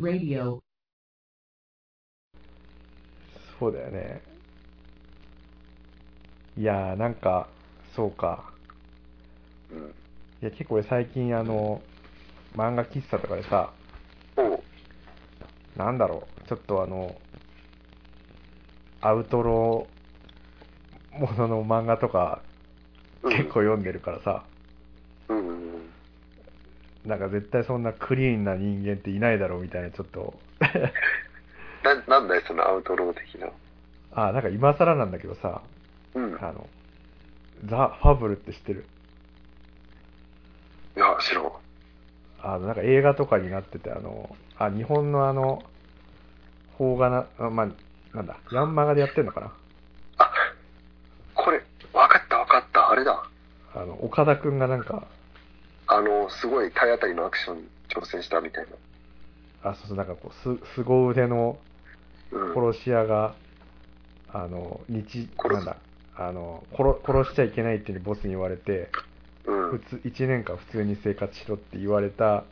Radio. そうだよね。いやー、なんか、そうか。うん。いや、結構俺最近あの、漫画喫茶とかでさ。なんだろう、ちょっとあの、アウトローものの漫画とかうん結構読んでるからさ、うんうんうん。なんか絶対そんなクリーンな人間っていないだろうみたいなちょっと、な、なんだよ、そのアウトロー的な。あ、なんか今更なんだけどさ、うん。あの、ザ・ファブルって知ってる？いや、知らん。あの、なんか映画とかになってて、あの、あ、日本のあの、邦画な、あまあ、なんだ、ヤンマガでやってんのかな？あ、これ、わかったわかった、あれだ。あの、岡田くんがなんか、あの、すごい体当たりのアクションに挑戦したみたいな。あ、そうそう、なんかこう、す、凄腕のうん。殺し屋が、あの、日、なんだ、あの、殺、殺しちゃいけないっていうボスに言われて、うん。普通、1年間普通に生活しろって言われた、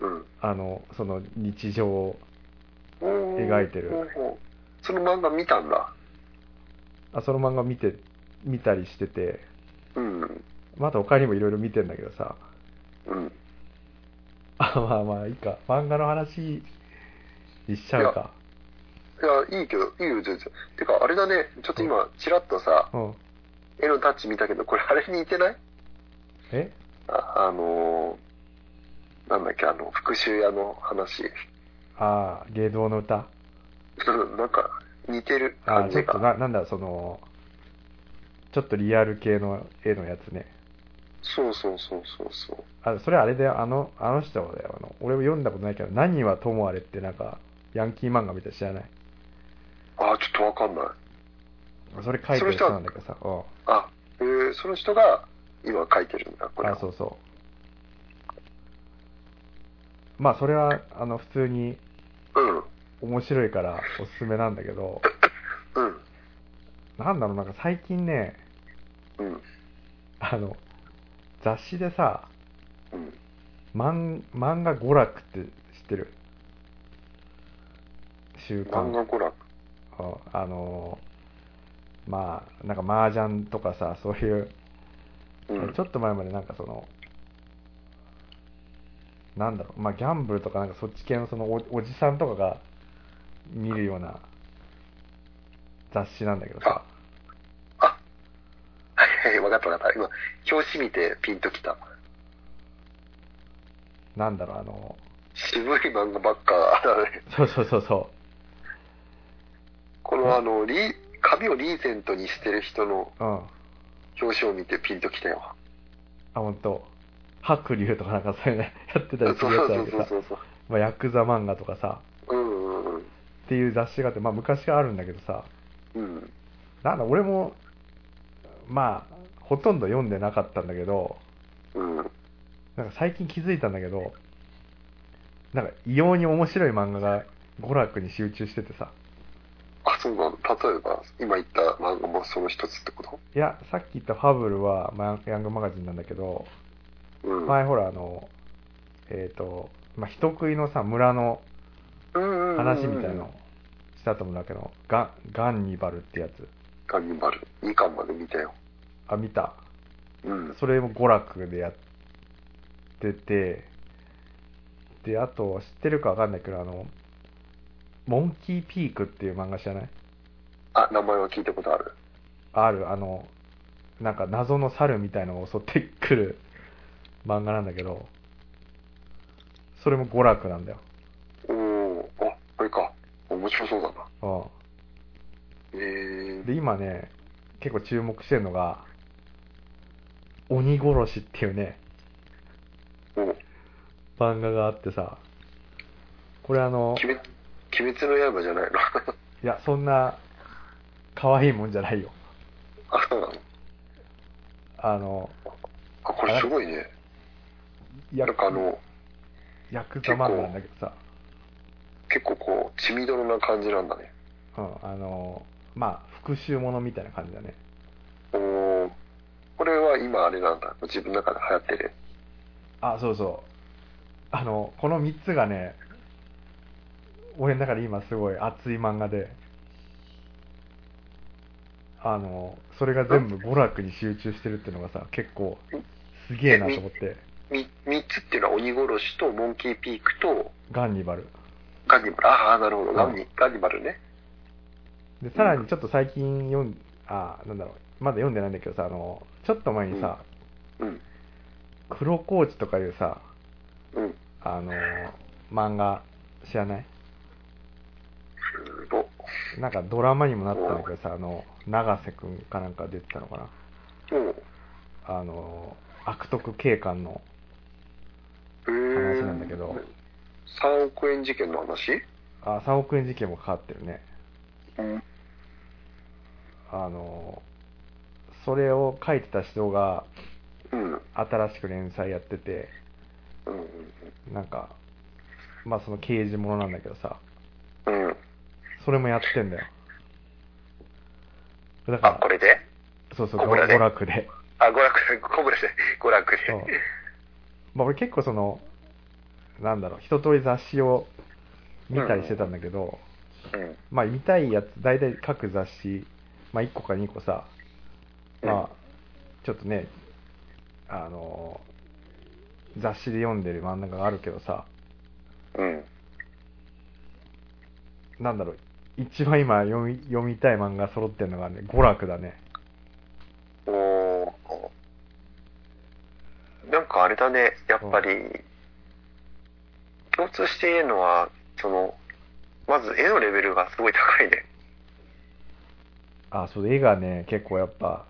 うん。あの、その日常を、描いてるその漫画見たんだ。あ、その漫画見て、見たりしてて、うん。まあ、あと他にもいろいろ見てんだけどさ、うん。あ、まあまあいいか。漫画の話にしちゃうか。いや、いいけど、いいよ、全然。てか、あれだね、ちょっと今、ちらっとさ、うん。絵のタッチ見たけど、これあれに似てない？え？あ、あのー、なんだっけ、あの、復讐屋の話。ああ、芸道の歌うんなんか、似てるああ、感じが。ちょっとな、なんだ、その、ちょっとリアル系の絵のやつね。そうそうそうそうそう。あ、それあれだよ、あの、あの人だよ。あの、俺も読んだことないけど、何はともあれってなんか、ヤンキー漫画みたいな知らない？あ、ちょっとわかんない。それ書いてる人なんだけどさ、うん。あ、えー、その人が今書いてるんだ、これ。あ、そうそう。まあ、それは、あの、普通にうん。面白いからおすすめなんだけど、うん。なんだろう、なんか最近ね、うん。あの、雑誌でさ、うん。漫漫画娯楽って知ってる？週漫画刊。娯楽。あの、まあ、なんか麻雀とかさ、そういう、うん。ちょっと前までなんかその、なんだろう、まあギャンブルとかなんかそっち系のそのおおじさんとかが見るような雑誌なんだけどさ、あ、はいはい、わかったわかった。今、表紙見てピンときた。なんだろう、あの、渋い漫画ばっかだね。そうそうそうそこのあの、リー、髪をリーゼントにしてる人のう、うん。あ、表紙を見てピンときたよ。ほんと、白龍とかなんかそういうね、やってたりするやつだけどさ、そうそうそう。まあヤクザ漫画とかさ、うんうんっていう雑誌があって、まあ昔からあるんだけどさ、うん。うん。なんだ、俺も、まあ、ほとんど読んでなかったんだけど、うん。なんか最近気づいたんだけど、なんか異様に面白い漫画が娯楽に集中しててさ、あ、そうなの。例えば、今言った漫画もその一つってこと？いや、さっき言ったファブルは、まあ、ヤングマガジンなんだけど、うん。前ほらあの、えっ、と、まあ、人食いのさ、村のうん話みたいなのしたと思うんだけど、ガン、ガンニバルってやつ。ガンニバル。2巻まで見たよ。あ、見た。うん。それも娯楽でやってて、で、あと、知ってるかわかんないけど、あの、モンキーピークっていう漫画知らない？あ、名前は聞いたことある。ある、あの、なんか謎の猿みたいのを襲ってくる漫画なんだけど、それも娯楽なんだよ。おー、あ、これか。面白そうだな。うえん。ー、で、今ね、結構注目してるのが、鬼殺しっていうね、お漫画があってさ、これあの、鬼滅、鬼滅の刃じゃないの？いや、そんな、可愛いもんじゃないよ。あ、そうなの？あの、あ、これすごいね。ヤなんかあの、ヤクザ漫画なんだけどさ、結構こう、血みどろな感じなんだね。うん、あの、まあ、復讐ものみたいな感じだね。おー、これは今あれなんだ。自分の中で流行ってる。あ、そうそう。あの、この3つがね、俺だから今すごい熱い漫画で、あの、それが全部娯楽に集中してるっていうのがさ、結構すげえなと思って、み三つっていうのは鬼殺しとモンキーピークとガンニバル。ガンニバル。ああ、なるほど。ガンうニガンニバルね。で、さらにちょっと最近読ん、あ、なんだろう、まだ読んでないんだけどさ、あの、ちょっと前にさ、うん。黒コーチとかいうさ、うん。あの、漫画知らない？なんかドラマにもなったんだけどさ、あの、永瀬くんかなんか出てたのかな？うん。あの、悪徳警官の話なんだけど、3億円事件の話？あ、3億円事件もかかってるね。うん。あの、それを書いてた人が。新しく連載やってて、なんか、まあその刑事ものなんだけどさ。それもやってんだよ。だかあ、こら、れで？そうそう、娯楽で。あ、娯楽で、コブラで、娯楽で。まあ俺結構その、なんだろう、一通り雑誌を見たりしてたんだけど、うん。まあ見たいやつ、大体各雑誌、まあ1個か2個さ、まあ、ちょっとね、あの、雑誌で読んでる漫画があるけどさ、うん。なんだろう、一番今読み読みたい漫画揃ってるのがね、娯楽だね。おー。なんかあれだね、やっぱり、共通しているのは、その、まず絵のレベルがすごい高いね。あ、そう、絵がね、結構やっぱ、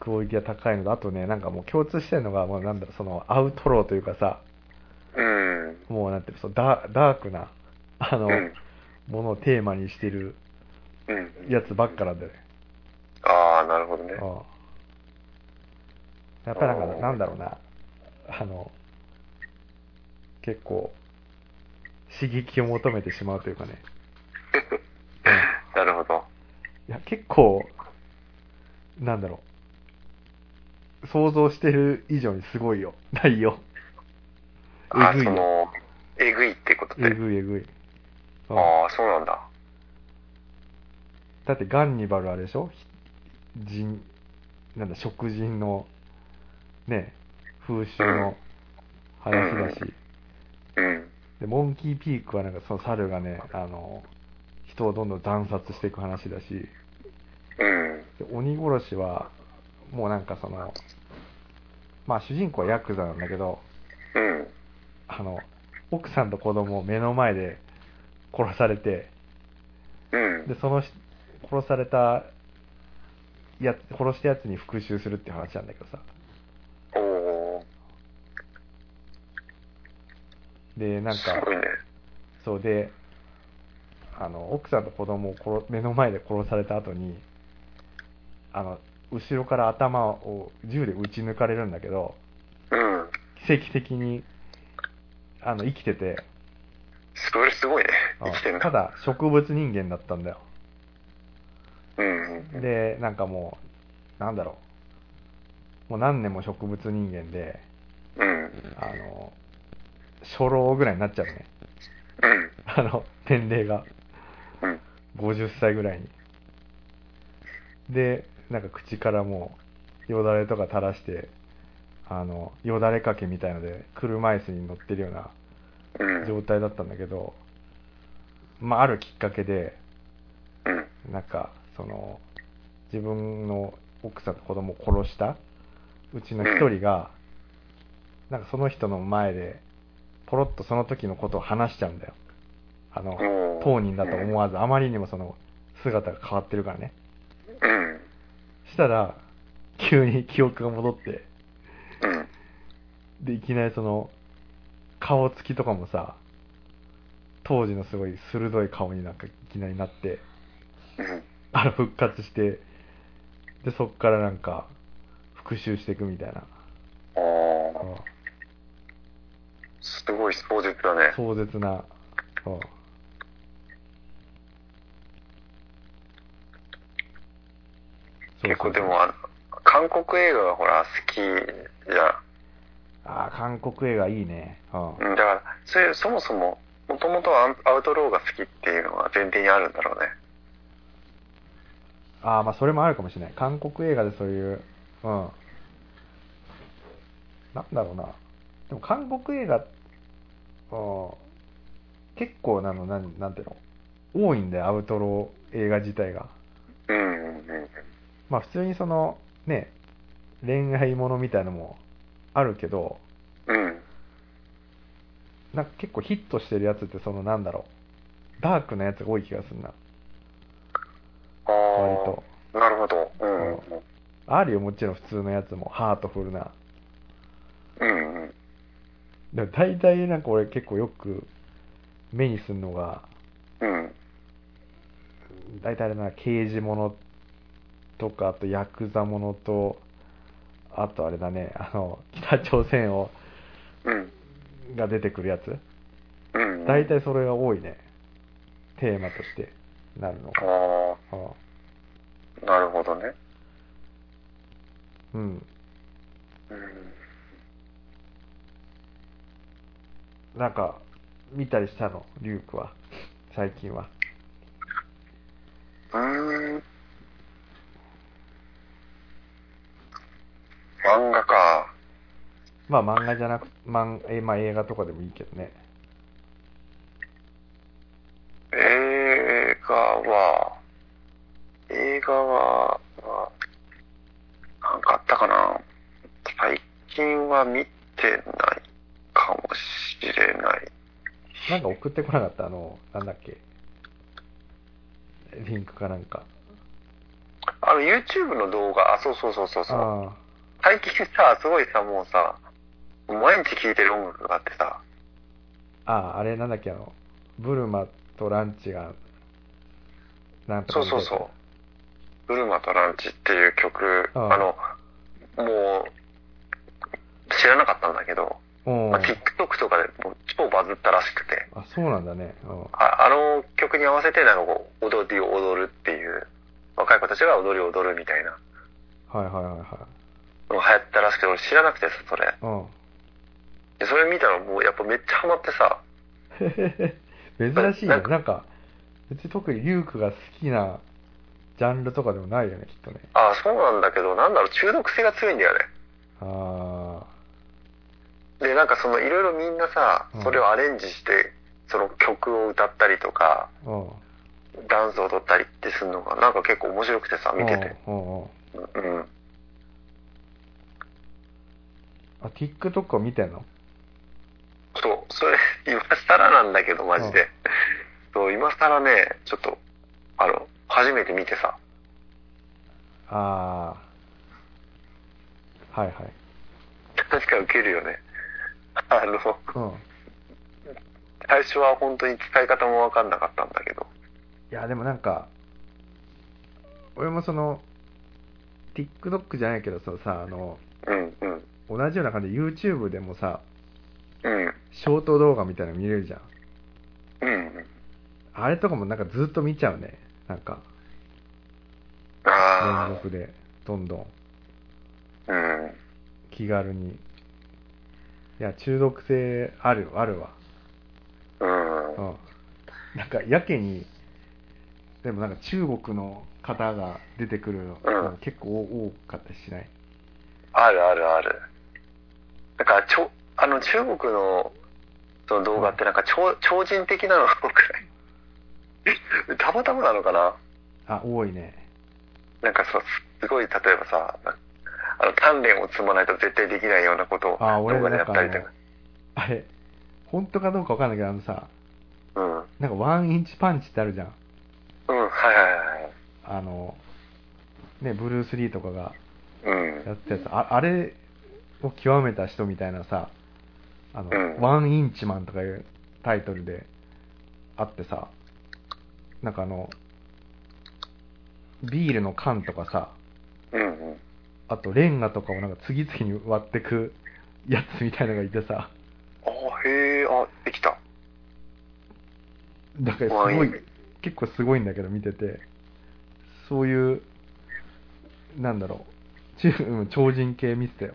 クオリティが高いのと、あとね、なんかもう共通してるのが、もうなんだろう、そのアウトローというかさ、うん。もうなんていうの、そうダダークな、あの、うん。ものをテーマにしてるうん。やつばっかなんだよね。ああ、なるほどね。うんやっぱりなんか、なんだろうな、あの、結構、刺激を求めてしまうというかね。なるほど。いや、結構、なんだろう、想像してる以上にすごいよ、内容。あえぐいよ。その、えぐいってことで。えぐいえぐい。うんああ、そうなんだ。だってガンニバルあれでしょ？ひ人、なんだ、食人の、ね、風習の話だし、うん。で、モンキーピークはなんかその猿がね、あの、人をどんどん惨殺していく話だし、うん。で鬼殺しは、もうなんかその、まあ主人公はヤクザなんだけど、うん。あの、奥さんと子供を目の前で殺されて、うん。で、そのし殺されたやつ、殺したやつに復讐するっていう話なんだけどさ。おー。で、なんか、すごいね。そうで、あの、奥さんと子供を殺目の前で殺された後に、あの、後ろから頭を銃で撃ち抜かれるんだけど、うん。奇跡的に、あの、生きてて、それすごいね。あ生きてんだ。ただ植物人間だったんだよ。うん。うん。で、なんかもう、なんだろう。もう何年も植物人間で、うん。あの、初老ぐらいになっちゃうね。うん。あの、年齢が。うん。50歳ぐらいに。で、なんか口からもう、よだれとか垂らして、あの、よだれかけみたいので、車椅子に乗ってるようなうん。状態だったんだけど、まあ、あるきっかけで、うん。なんか、その、自分の奥さんと子供を殺したうちの一人が、なんかその人の前で、ポロッとその時のことを話しちゃうんだよ。あの、当人だと思わず、あまりにもその姿が変わってるからね。うん。したら、急に記憶が戻って、うん。で、いきなりその、顔つきとかもさ、当時のすごい鋭い顔になんかいきなりなって、うん。あの、復活して、で、そっからなんか、復讐していくみたいな。ああ。うんすごい壮絶だね。壮絶な、うんそう結構でもあの、韓国映画がほら好きじゃああ、韓国映画いいね。うんだから、そういう、そもそももともとはアウトローが好きっていうのが前提にあるんだろうね。ああ、まあそれもあるかもしれない。韓国映画でそういう、うん。なんだろうな。でも韓国映画、うん、結構なの、なん、なんていうの？多いんだよ、アウトロー映画自体が。うんうんうん。まあ普通にその、ね、恋愛ものみたいのもあるけど、うん。なんか結構ヒットしてるやつってそのなんだろう、ダークなやつが多い気がするな、あ割と。あ、なるほど。うんうんうん。あるよ、もちろん普通のやつも、ハートフルな。うんうん。でも大体なんか俺結構よく目にするのが、うん。大体あれな、刑事ものとか、あとヤクザものと、あとあれだね、あの、北朝鮮を、うん。が出てくるやつ。うん。大体それが多いね。テーマとしてなるのが。あうんあ、なるほどね。うん。うん。なんか、見たりしたの、リュウクは。最近は。うーん。漫画か。まあ漫画じゃなく、漫えまあ映画とかでもいいけどね。映画は、映画は、はなんかあったかな最近は見てないかもしれない。なんか送ってこなかった？あの、なんだっけ？リンクかなんか。あの、YouTube の動画、あ、そうそうそうそうそう。あ最近さ、すごいさ、もうさ、毎日聴いてる音楽があってさ、あ、ああ、あれなんだっけ、あの、ブルマとランチが、なんとかそうそうそう。ブルマとランチっていう曲、あの、もう、知らなかったんだけど。まあ、TikTok とかでもう超バズったらしくて、あ、そうなんだね。うん。ああの曲に合わせてなんかこう、踊りを踊るっていう、若い子たちが踊りを踊るみたいなはいはいはいはのが流行ったらしくて、俺知らなくてさ、それ。い。うん。で、それ見たらもうやっぱめっちゃハマってさ、珍しいね。なんかなんか、別に特にリュウクが好きなジャンルとかでもないよね、きっとね。ああ、そうなんだけど、なんだろう、中毒性が強いんだよね。あで、なんかそのいろいろみんなさうん、それをアレンジして、その曲を歌ったりとか、あ。うん。ダンスを踊ったりってするのが、なんか結構面白くてさ、見てて。うんうんうん。うん。あ、TikTok を見てんの？そう、それ、今更なんだけど、マジで。そう、今更ね、ちょっと、あの、初めて見てさ、ああ。はいはい。確か受けるよね。あの、うん。最初は本当に使い方もわかんなかったんだけど。いや、でもなんか、俺もその、TikTok じゃないけどさ、さ、あの、うん、うん。同じような感じで YouTube でもさ、うん、ショート動画みたいなの見れるじゃん。うん。あれとかもなんかずっと見ちゃうね。なんか、あ連続で、どんどん、あ、うん。気軽に。いや、中毒性ある、あるわ。うん。うん。なんか、やけに、でもなんか中国の方が出てくるの、うん結構多かったりしない？あるあるある。なんか、ちょ、あの、中国の、その動画ってなんか超、超人的なのくらい。たまたまなのかな？あ、多いね。なんかそう、すごい、例えばさ、なあの、鍛錬を積まないと絶対できないようなことを動画でやったりとか。、あれ、本当かどうかわかんないけど、あのさ、うん。うん、なんかワンインチパンチってあるじゃん。はいはいはい。あの、ね、ブルース・リーとかがうん。やってたやつ、ああれを極めた人みたいなさ、あの、うんワンインチマンとかいうタイトルであってさ、なんかあの、ビールの缶とかさ、うんうん。あとレンガとかをなんか次々に割ってく やつみたいなのがいてさ、あ、へえ、あ、できた。だからすごい、結構すごいんだけど見てて、そういう、なんだろう、超人系見てたよ。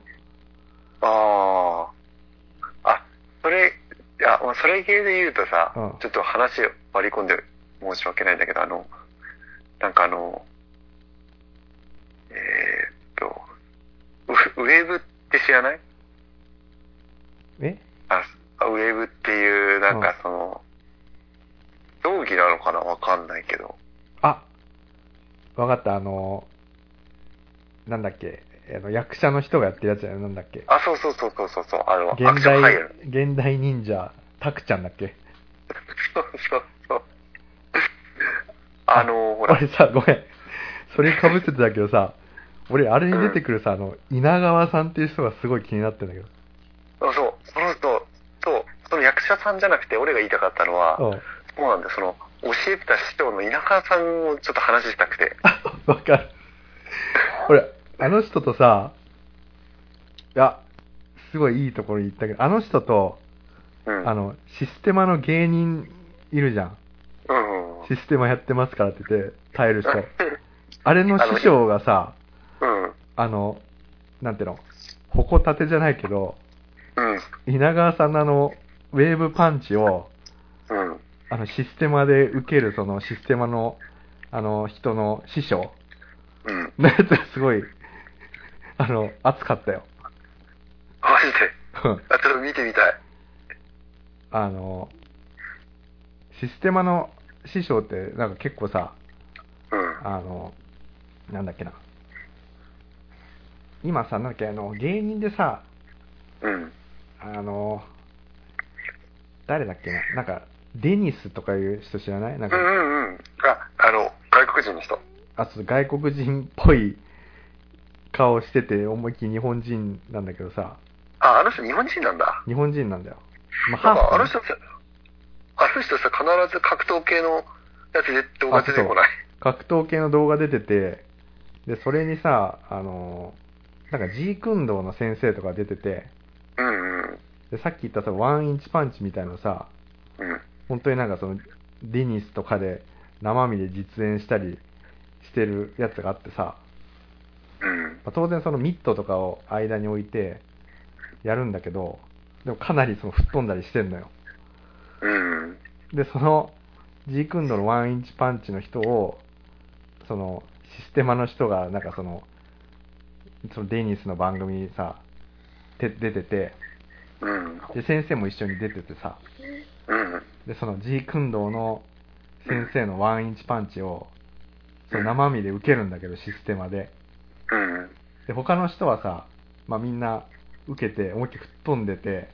ああ。あ、それ、いや、まああ、それ系で言うとさ、うん。ちょっと話割り込んで申し訳ないんだけど、あの、なんかあの、えーっと、ウウェーブって知らない？え？あ、あウェーブっていう、なんかその、道義なのかな？わかんないけど。あわかった、あの、なんだっけ、あの役者の人がやってるやつやなんだっけ。あ、そうそうそうそうそうそう、あの、ア現代現代忍者、タクちゃんだっけ。そうそうそう。あの、ほら、俺さ、ごめん。それ被ってたけどさ、俺、あれに出てくるさ、あの、稲川さんっていう人がすごい気になってんだけど。そうそう、その人、そう、その役者さんじゃなくて、俺が言いたかったのは、うん。そうなんだよ、その、教えてた師匠の稲川さんをちょっと話したくて。わかる。俺、あの人とさ、いや、すごいいいところに行ったけど、あの人と、うん。あの、システマの芸人いるじゃん。うんうん。システマやってますからって言って、耐える人。あれの師匠がさ、うん。あの、なんていうの、矛立てじゃないけど、うん。稲川さんのあの、ウェーブパンチを、うん。あの、システマで受ける、その、システマの、あの、人の師匠うん。のやつがすごい、あの、熱かったよ。マジで？うんあ、ちょっと見てみたい。あの、システマの師匠って、なんか結構さ、うん。あの、なんだっけな。今さ、なんだっけ、あの、芸人でさ、うん。あの、誰だっけな、なんか、デニスとかいう人知らない？なんか、うんうんうん。あ、あの、外国人の人。あ、そう外国人っぽい顔してて、思いっきり日本人なんだけどさ、あ、あの人日本人なんだ。日本人なんだよ。まなんか、あのね人さ、あの人さ、必ず格闘系のやつで動画出てこない？格闘系の動画出てて、で、それにさ、あの、なんか、ジークンドーの先生とか出てて、うんうん。で、さっき言ったさ、ワンインチパンチみたいのさ、うん。本当になんかその、デニスとかで生身で実演したりしてるやつがあってさ、うん。まあ当然そのミットとかを間に置いてやるんだけど、でもかなりその吹っ飛んだりしてんのよ。うん。で、その、ジークンドのワンインチパンチの人を、その、システマの人が、なんかその、そのデニスの番組にさ、て出てて、うん。で、先生も一緒に出ててさ、うん。で、そのジークンドーの先生のワンインチパンチを、その生身で受けるんだけど、システマで。うん。で、他の人はさ、まあみんな受けて、思いっきり吹っ飛んでて、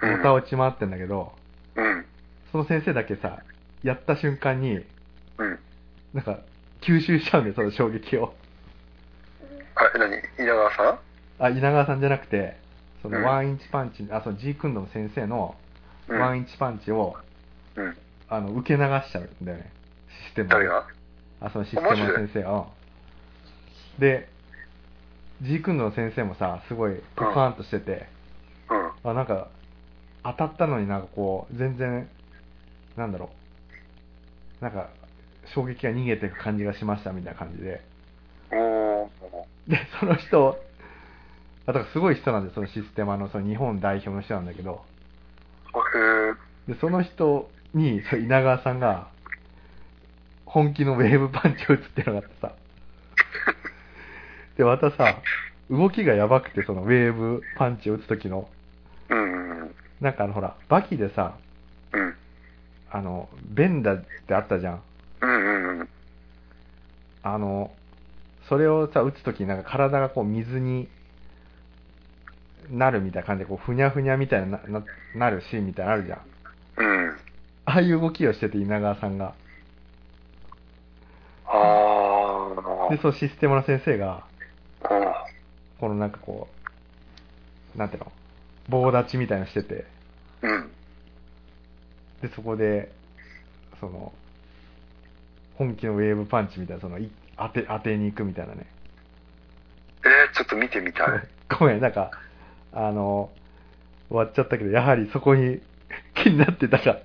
うんもた落ち回ってんだけど、うん。その先生だけさ、やった瞬間に、うん。なんか、吸収しちゃうんだよ、その衝撃を。あ、何？稲川さん？あ、稲川さんじゃなくて、そうんのワンインチパンチ、あ、そのジークンドの先生のうん。ワンインチパンチを、うん。あの、受け流しちゃうんだよね。システム誰が？あ、そのシステムの先生が。うんで、ジークンドの先生もさ、すごいポカーンとしてて、うん。あ、なんか、当たったのになんかこう、全然、なんだろう、なんか、衝撃が逃げていく感じがしましたみたいな感じで。で、その人、あ、だからすごい人なんで、そのシステマの、その日本代表の人なんだけど、で、その人に、そう稲川さんが、本気のウェーブパンチを打つっていうのがあってさ、で、またさ、動きがやばくて、そのウェーブパンチを打つ時の、うん。なんかあの、ほら、バキでさ、うん。あの、ベンダってあったじゃん。うんうん。あの、それをさ、打つときになんか体がこう水になるみたいな感じで、こう、ふにゃふにゃみたいな、な、なるシーンみたいなのあるじゃん。うん。ああいう動きをしてて、稲川さんが。あー。で、そう、システムの先生が、うんこのなんかこう、なんていうの、棒立ちみたいなのしてて、うん。で、そこで、その、本気のウェーブパンチみたいな、その、い当て、当てに行くみたいなね。えー、ちょっと見てみたい。ごめん、なんか、あの、終わっちゃったけど、やはりそこに 気になってたか。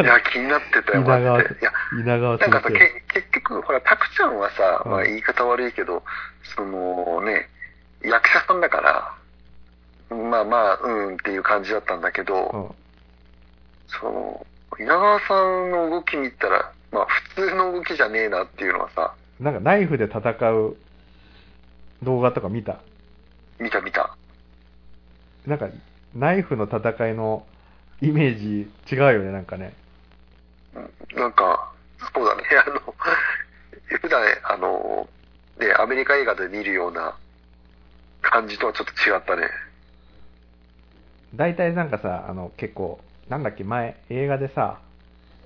いや、気になってたよ、マ稲川、ジで。いや、稲川先なんかさ、生。け結局、ほら、タクちゃんはさ、うんまあ言い方悪いけど、そのね、役者さんだから、まあまあ、うんっていう感じだったんだけど、その、稲川さんの動き見たら、まあ普通の動きじゃねえなっていうのはさ、なんかナイフで戦う動画とか見た？見た見た。なんか、ナイフの戦いのイメージ違うよね、なんかね。うんなんか、そうだね、あの、普段、あの、ね、アメリカ映画で見るような感じとはちょっと違ったね。大体なんかさ、あの、結構、なんだっけ、前、映画でさ、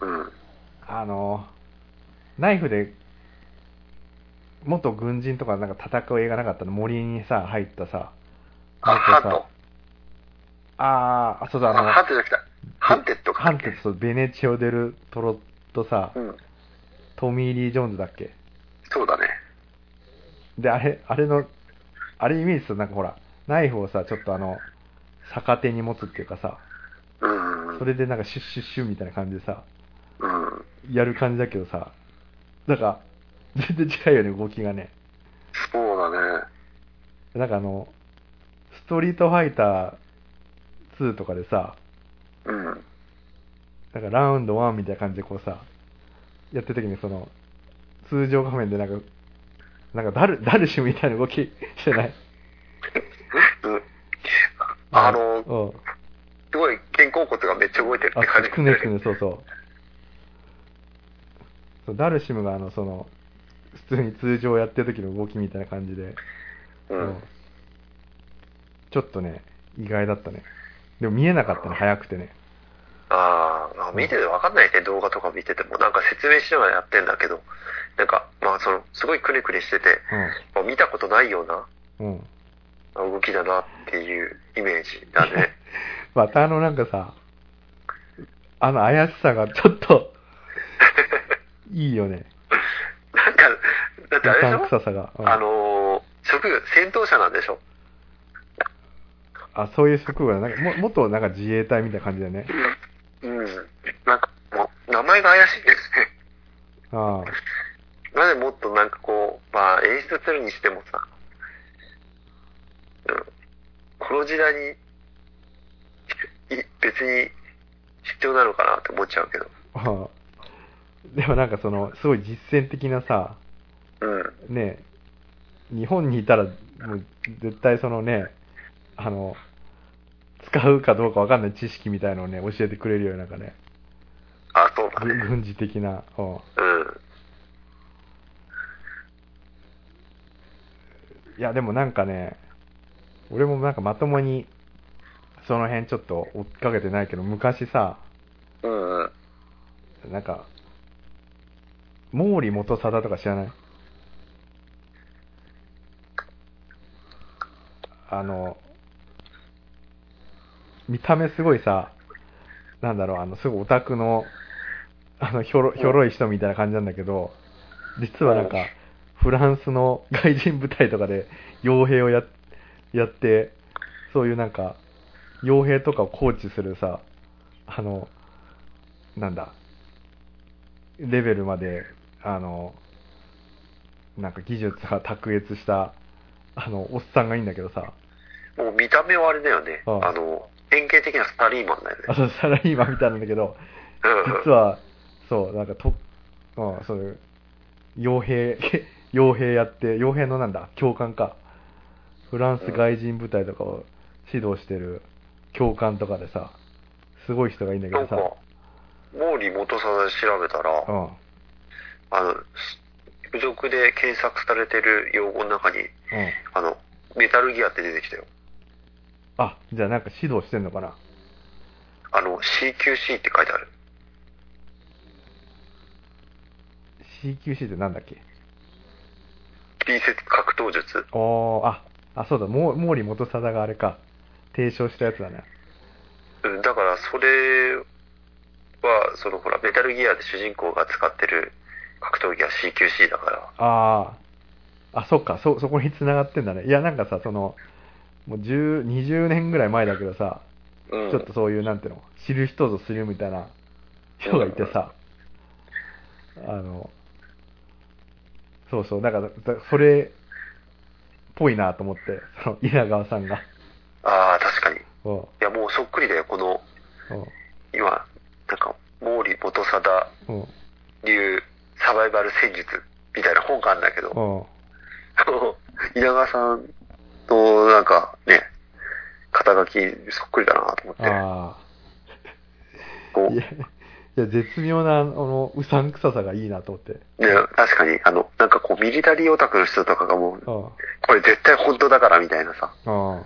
うん。あの、ナイフで、元軍人とかなんか戦う映画なかったの森にさ、入ったさ、あ、ハント。あーあ、そうだ、あ、あの、ハンテじゃなくて、ハンテットか。ハンテットとベネチオ・デル・トロとさう、ん。トミー・リー・ジョーンズだっけ？そうだね。で、あれ、あれの、あれイメージするとなんかほら、ナイフをさ、ちょっとあの、逆手に持つっていうかさ、うん。それでなんかシュッシュッシュッみたいな感じでさ、うん。やる感じだけどさ、なんか、全然違うよね、動きがね。そうだね。なんかあの、ストリートファイター2とかでさ、うん。なんかラウンド1みたいな感じでこうさ、やってる時にその、通常画面でなんか、なんかダル、ダルシュみたいな動きしてない？うん？あの、うん。すごい肩甲骨がめっちゃ動いてるって感じあ、くねくね、そうそう。そうダルシムがあの、その、普通に通常やってる時の動きみたいな感じで、ううんん。ちょっとね、意外だったね。でも見えなかったね、早くてね。あーあ、見ててわかんないね、動画とか見てても。なんか説明しながらやってんだけど、なんか、まあその、すごいくねくねしてて、まあ見たことないようなうん。うん。動きだなっていうイメージだね。またあのなんかさ、あの怪しさがちょっと、いいよね。なんか、だってあれうさんでしょ臭さが。うんあのー、職業、戦闘者なんでしょ？あ、そういう職業だ。なんかも、元なんか自衛隊みたいな感じだよね。うん。なんか、もう、名前が怪しいですね。ああ。なぜもっとなんかこう、まあ演出するにしてもさ、うん、この時代に、い別に必要なのかなって思っちゃうけど。ああでもなんかその、すごい実践的なさ、うん。ね、日本にいたら、もう絶対そのね、あの、使うかどうかわかんない知識みたいのをね、教えてくれるよ、なんかね、あ、そうだね。ぐ軍事的な。うんうん。いや、でもなんかね、俺もなんかまともに、その辺ちょっと追っかけてないけど、昔さ、うんうん。なんか、毛利元貞とか知らない？あの、見た目すごいさ、なんだろう、あの、すごいオタクの、あの、ひょろ、ひょろい人みたいな感じなんだけど、実はなんか、フランスの外人部隊とかで傭兵をや、やって、そういうなんか、傭兵とかをコーチするさ、あの、なんだ、レベルまで、あの、なんか技術が卓越した、あの、おっさんがいいんだけどさ、もう見た目はあれだよね。うん。あの、典型的なサラリーマンだよね。あ、。そう、サラリーマンみたいなんだけど、うん。実は、そう、なんかと、うん、そういう、傭兵、傭兵やって、傭兵のなんだ、教官か。フランス外人部隊とかを指導してる教官とかでさ、すごい人がいいんだけどさ、なんか、毛利元貞で調べたら、うん。あの、付属で検索されてる用語の中に、うん。あの、メタルギアって出てきたよ。あ、じゃあなんか指導してんのかなあの、CQC って書いてある。?CQC ってなんだっけ？隣接格闘術。おー、あ、あ、そうだ、も毛利元貞があれか、提唱したやつだね。うん、だからそれは、そのほら、メタルギアで主人公が使ってる格闘技は CQC だから。ああ、あ、そっか、そ、そこに繋がってんだね。いや、なんかさ、その、もう10、20年ぐらい前だけどさ、うん。ちょっとそういう、なんていうの、知る人ぞ知るみたいな人がいてさ、あの、そうそう、だから、だそれ、っぽいなと思って、その、稲川さんが。ああ、確かに。いうん、や、もうそっくりだよ、この、うん、今、なんか、毛利元貞うん。流サバイバル戦術みたいな本があるんだけど、うん。稲川さんのなんかね、肩書きそっくりだなと思って、あこあ。いや、いや、絶妙な、あの、うさんくささがいいなと思って。う、ね、確かに、あの、なんかこう、ミリタリーオタクの人とかがもう、うん。これ絶対本当だからみたいなさ、うん。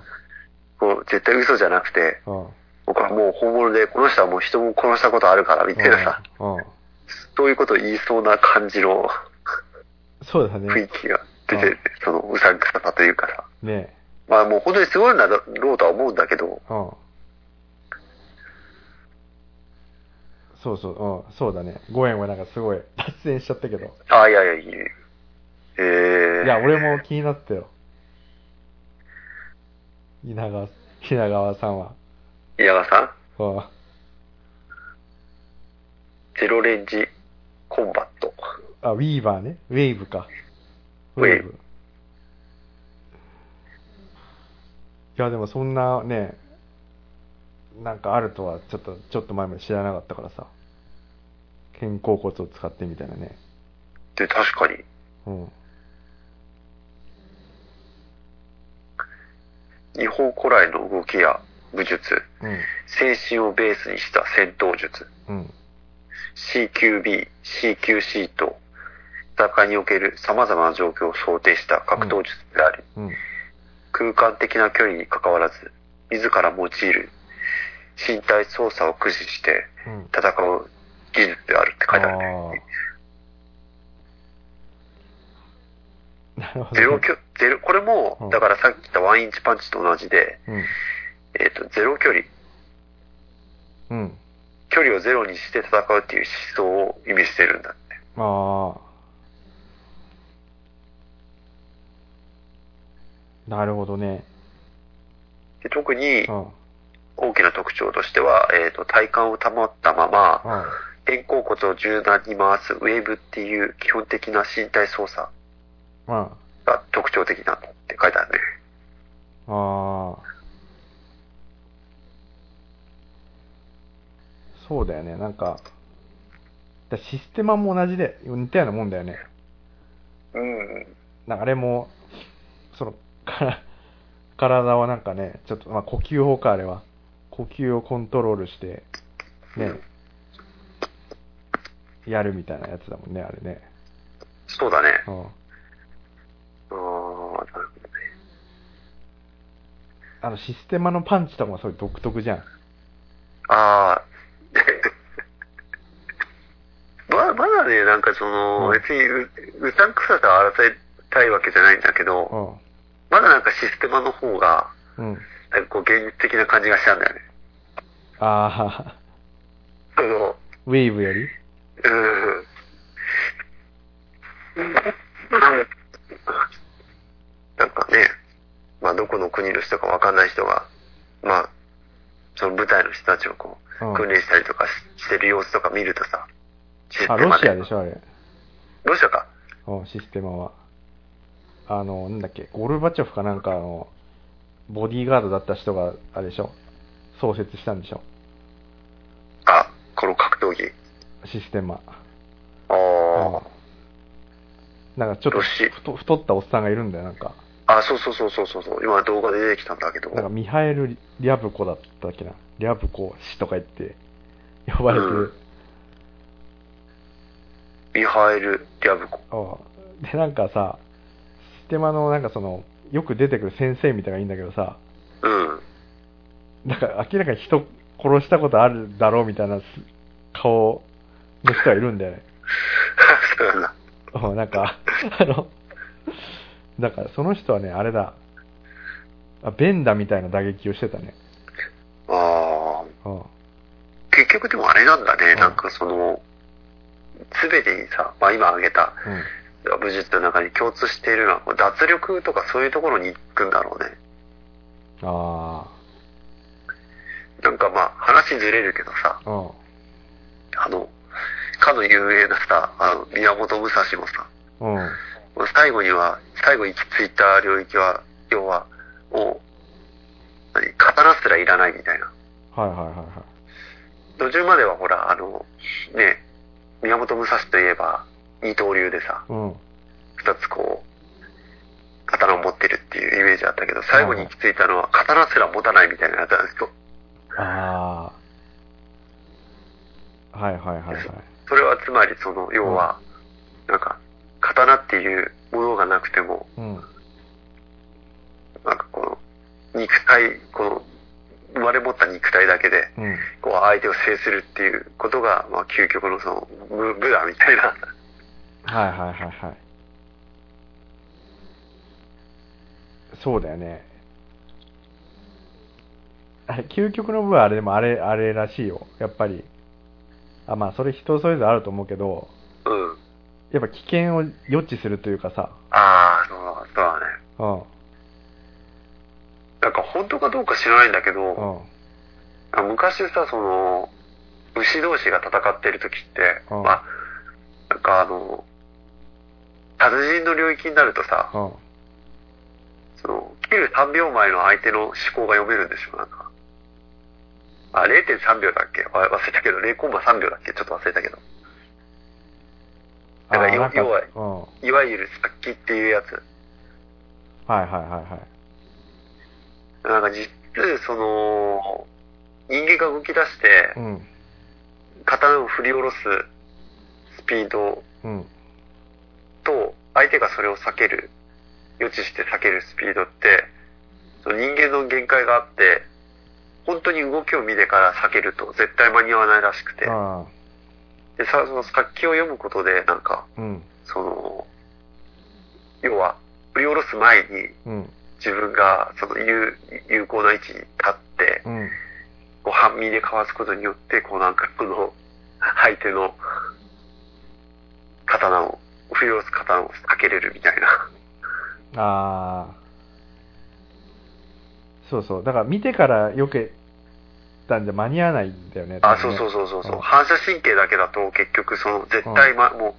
こう、絶対嘘じゃなくて、うん。僕はもう本物で、この人はもう人も殺したことあるからみたいなさ、うん。うん。そういうことを言いそうな感じのそうだね。雰囲気が出て、そのうさんくささというかさ、ねまあもう本当にすごいんだろうとは思うんだけど、うん。そうそう、うん、そうだね。ご縁はなんかすごい 脱線しちゃったけど。ああ、いやいや、いい。えー、いや、俺も気になったよ。稲川、稲川さんは。稲川さん？うん。ゼロレンジコンバット。あ、ウィーバーね。ウェーブか。ウェーブ。いや、でもそんなね、なんかあるとはちょっと、ちょっと前まで知らなかったからさ。肩甲骨を使ってみたいなね。で、確かに。うん。日本古来の動きや武術、うん。精神をベースにした戦闘術、うん。CQB、CQC と、戦いにおける様々な状況を想定した格闘術であり、うん。空間的な距離に関わらず、自ら用いる身体操作を駆使してうん。戦う技術であるって書いてあるね。なるほど。ゼロきょ、ゼロ、これもうん、だからさっき言ったワンインチパンチと同じで、うん。えっ、と、ゼロ距離、うん。距離をゼロにして戦うっていう思想を意味してるんだって。ああ。なるほどね。で特に。大きな特徴としては、えっ、と、体幹を保ったまま、肩甲骨を柔軟に回すウェーブっていう基本的な身体操作うん。が特徴的なって書いてあるね。ああ。そうだよね。なんか、だシステマも同じで、似たようなもんだよね。うん。なんかあれも、その、から体はなんかね、ちょっと、まあ呼吸法か、あれは。呼吸をコントロールして、ね、やるみたいなやつだもんね、あれね。そうだね。うん。ああ、なるほどね。あの、システマのパンチとかもすごい独特じゃん。ああ。ま、まだね、なんかその、うん別にう、うさんくささを争いたいわけじゃないんだけど、うまだなんかシステマの方が、ん。うん。なんかこう現実的な感じがしちゃうんだよね。ああ、その、ウェーブより？うん。なんかね、まあどこの国の人かわかんない人が、まあ、その部隊の人たちをこう、うん訓練したりとかししてる様子とか見るとさ、シスあ、テマロシアでしょ、あれ。ロシアか。うん、システマは。あの、なんだっけ、ゴルバチョフかなんかの、ボディーガードだった人が、あれでしょ、創設したんでしょ、あ、この格闘技。システマ。ああ、なんかちょっと太太ったおっさんがいるんだよ、なんか。あ、そうそうそうそうそうそう。今動画で出てきたんだけど。なんかミハエル・リャブコだったっけな。リャブコ氏とか言って、呼ばれてる。ミハエル・リャブコ。うんで、なんかさ、システマのなんかその、よく出てくる先生みたいなのがいいんだけどさ、うん。なんか明らかに人殺したことあるだろうみたいなす顔の人がいるんだよね。そうなんだ。うんなんか、あの、だからその人はね、あれだ、あベンダみたいな打撃をしてたね。ああ。うん。結局でもあれなんだね。うんなんかその、すべてにさ、まあ今挙げたうん。武術の中に共通しているのは、脱力とかそういうところに行くんだろうね。あなんかまあ話ずれるけどさ、あ。うん。あの、かの有名なさ、あの、宮本武蔵もさ、うん。最後には、最後に行き着いた領域は、要は、もう、何、刀すらいらないみたいな。はいはいはいはい。途中まではほら、あの、ね、宮本武蔵といえば、二刀流でさ、うん。二つこう、刀を持ってるっていうイメージあったけど、最後に行き着いたのは、刀すら持たないみたいなやつなんですよ。ああ。はいはいはいはい。それはつまり、その、要は、なんか、刀っていうものがなくても、うん。なんかこの、肉体、この、生まれ持った肉体だけで、うん。こう相手を制するっていうことが、まあ究極のその、ブブダみたいな。はいはいはいはい。そうだよね。究極の部はあれでもあれ、あれらしいよ。やっぱり。あ、まあそれ人それぞれあると思うけど、うん。やっぱ危険を予知するというかさ、ああ、そうそうだね。うん、なんか本当かどうか知らないんだけど、うん、昔さ、その、牛同士が戦ってる時って、うんまあ、なんかあの、達人の領域になるとさ、うん。その、切る3秒前の相手の思考が読めるんでしょ、なんか。あ、0.3秒だっけ？わ忘れたけど、0コンマ3秒だっけ？ちょっと忘れたけど。だから要はうん。はいわゆる殺気っていうやつ。はいはいはい。なんか実、その、人間が動き出してう、ん。刀を振り下ろすスピードうん。と、相手がそれを避ける、予知して避けるスピードって、その人間の限界があって、本当に動きを見てから避けると絶対間に合わないらしくて、あで、さ、その殺気を読むことで、なんか、あ。うん。その、要は、振り下ろす前にうん。自分がその有有効な位置に立って、うん。こう半身でかわすことによって、こうなんかこの、相手の刀を、振り下ろす刀を避けれるみたいな。ああ。そうそう。だから見てから避けたんじゃ間に合わないんだよね。あ、そうそうそうそうそう、うん反射神経だけだと結局その絶対ま、も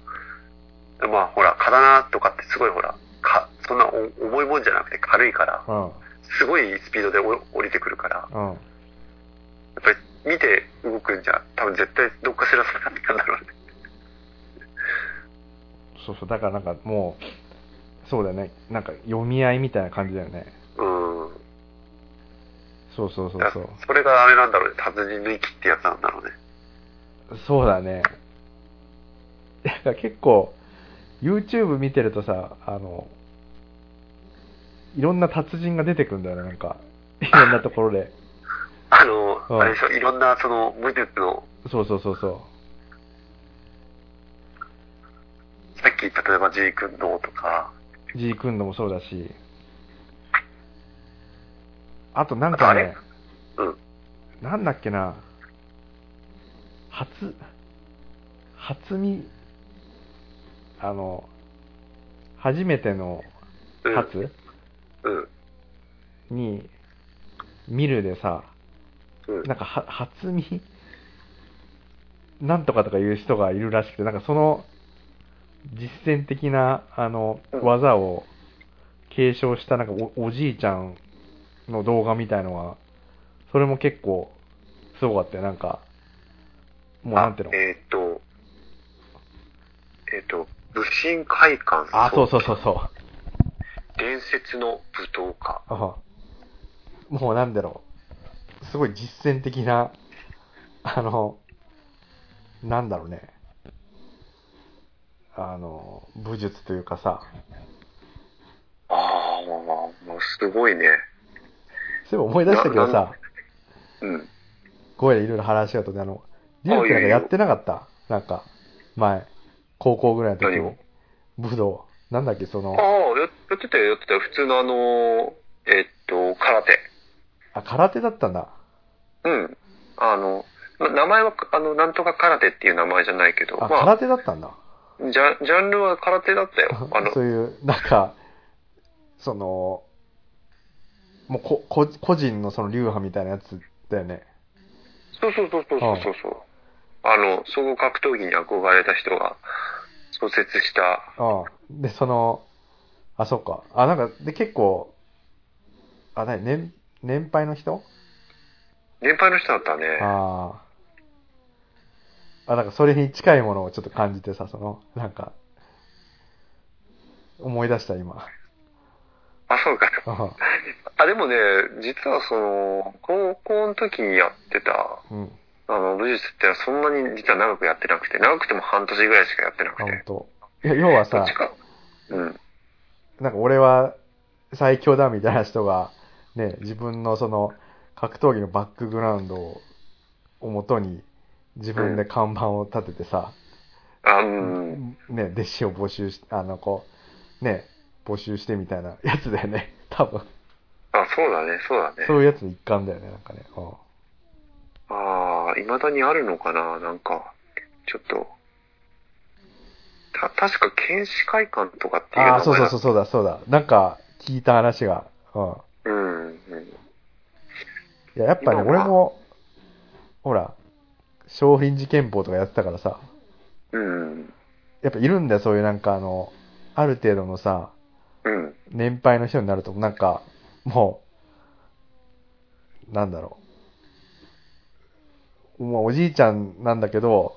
う、まあほら、刀とかってすごいほら、か、そんなお重いもんじゃなくて軽いから、う。うん。すごいスピードでお降りてくるから、うん。やっぱり見て動くんじゃ、多分絶対どっかしらってたんだろうね。そうそう。だからなんかもう、そうだよね。なんか読み合いみたいな感じだよね。うん。そうそうそうそう。それがあれなんだろうね、達人の域ってやつなんだろうね。そうだね。だから結構、YouTube 見てるとさ、あの、いろんな達人が出てくるんだよね、なんか。いろんなところで。あの、うんあれでしょ、いろんなその武術の、そうそうそうそさっき例えば G 君のとか、う。G 君のもそうだし。あとなんかね、うん。なんだっけな。初、初見、あの、初めてのうん。初？うん。に、見るでさ、うん。なんかは、初見？なんとかとかいう人がいるらしくて、なんかその、実践的な、あの、うん技を継承した、なんかお、おじいちゃんの動画みたいのが、それも結構、すごかったよ。なんか、もうなんていうの？あえーっと、えーっと、武神会館あ、そうそうそうそう。伝説の舞踏家。あもうなんだろう。すごい実践的な、あの、なんだろうね。あの、武術というかさ、ああ、もうすごいね。そういえば思い出したけどなさ、うん。ゴーヤいろいろ話がとって、あの、リュウキなんかやってなかった？なんか、前、高校ぐらいの時に何を、武道。なんだっけ、そああ、の、ややってたよ、やってたよ。普通のあのー、えーっと、空手。あ、空手だったんだ。うん。あの、な名前は、あの、なんとか空手っていう名前じゃないけど、あ、まあ、空手だったんだ。ジャンジャンルは空手だったよ。あの、そういう、なんか、その、もうこ、こ個人のその流派みたいなやつだよね。そうそうそうそうそうそう。あの、総合格闘技に憧れた人が創設した、ああ。で、その、あ、そっか。あ、なんか、で、結構、あ、なに、年、年配の人？年配の人だったね。ああ。あ、なんかそれに近いものをちょっと感じてさ、その、なんか、思い出した今。あ、そうか。ああ、でもね、実はその、高校の時にやってた、うん。あの、武術ってそんなに実は長くやってなくて、長くても半年ぐらいしかやってなあ、くて。ほんと。いや、要はさ。うん。なんか俺は最強だみたいな人が、ね、自分のその格闘技のバックグラウンドををもとに自分で看板を立ててさ、あ、うん。ね、弟子を募集し、あの、こう、ね、募集してみたいなやつだよね、多分。あ、そうだね、そうだね。そういうやつの一環だよね、なんかね。うんああ、未だにあるのかななんか、ちょっと。た、確か検視会館とかっていう名前ああ、そうそうそう、そうだ、そうだ。なんか、聞いた話が。うん。う。うん、うん。いや、やっぱね、俺も、ほら、少林寺拳法とかやってたからさ、うん。やっぱいるんだよ、そういうなんかあの、ある程度のさ、うん。年配の人になると、なんか、もう、なんだろう。もうおじいちゃんなんだけど、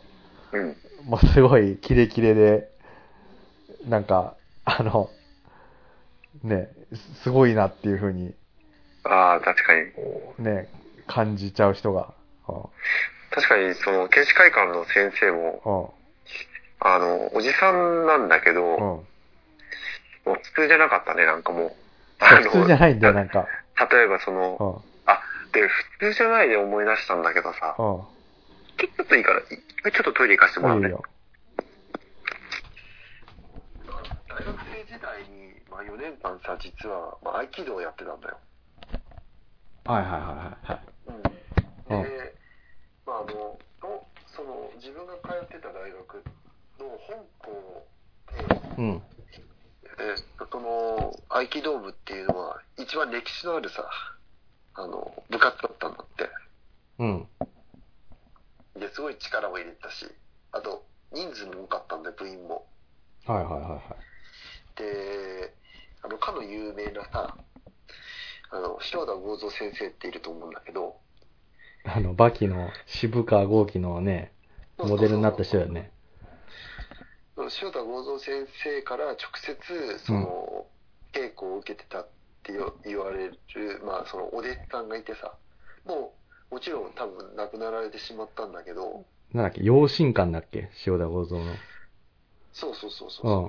うん。もうすごいキレキレで、なんか、あの、ね、すすごいなっていう風に、ああ、確かに。ね、感じちゃう人が。確かに、その、検視会館の先生も、うん、あの、おじさんなんだけど、うん、うん。もう普通じゃなかったね、なんかも普通じゃないんだよ、なんか。例えばその、うん、あ、で、普通じゃないで思い出したんだけどさ、うちょっといいから、一回ちょっとトイレ行かせてもらうん。いいね。よ。大学生時代に、まあ4年間さ、実は、まあ合気道をやってたんだよ。はいはいはいはい。うん。うんで、まああの、のその、自分が通ってた大学の本校で、うん。えーその、合気道部っていうのは、一番歴史のあるさ、あの、部活だったんだって。うん。で、すごい力も入れてたし、あと、人数も多かったんで、部員も。はいはいはいはい。で、あの、かの有名なさ、あの、塩田剛三先生っていると思うんだけど、あの、バキの渋川豪輝のね、モデルになった人だよね。塩田剛三先生から直接、その、稽古を受けてたってよ言われる、まあ、その、お弟子さんがいてさ、もう、もちろん多分亡くなられてしまったんだけど、なんだっけ、養親館だっけ？塩田剛三の。そうそうそうそう。うん。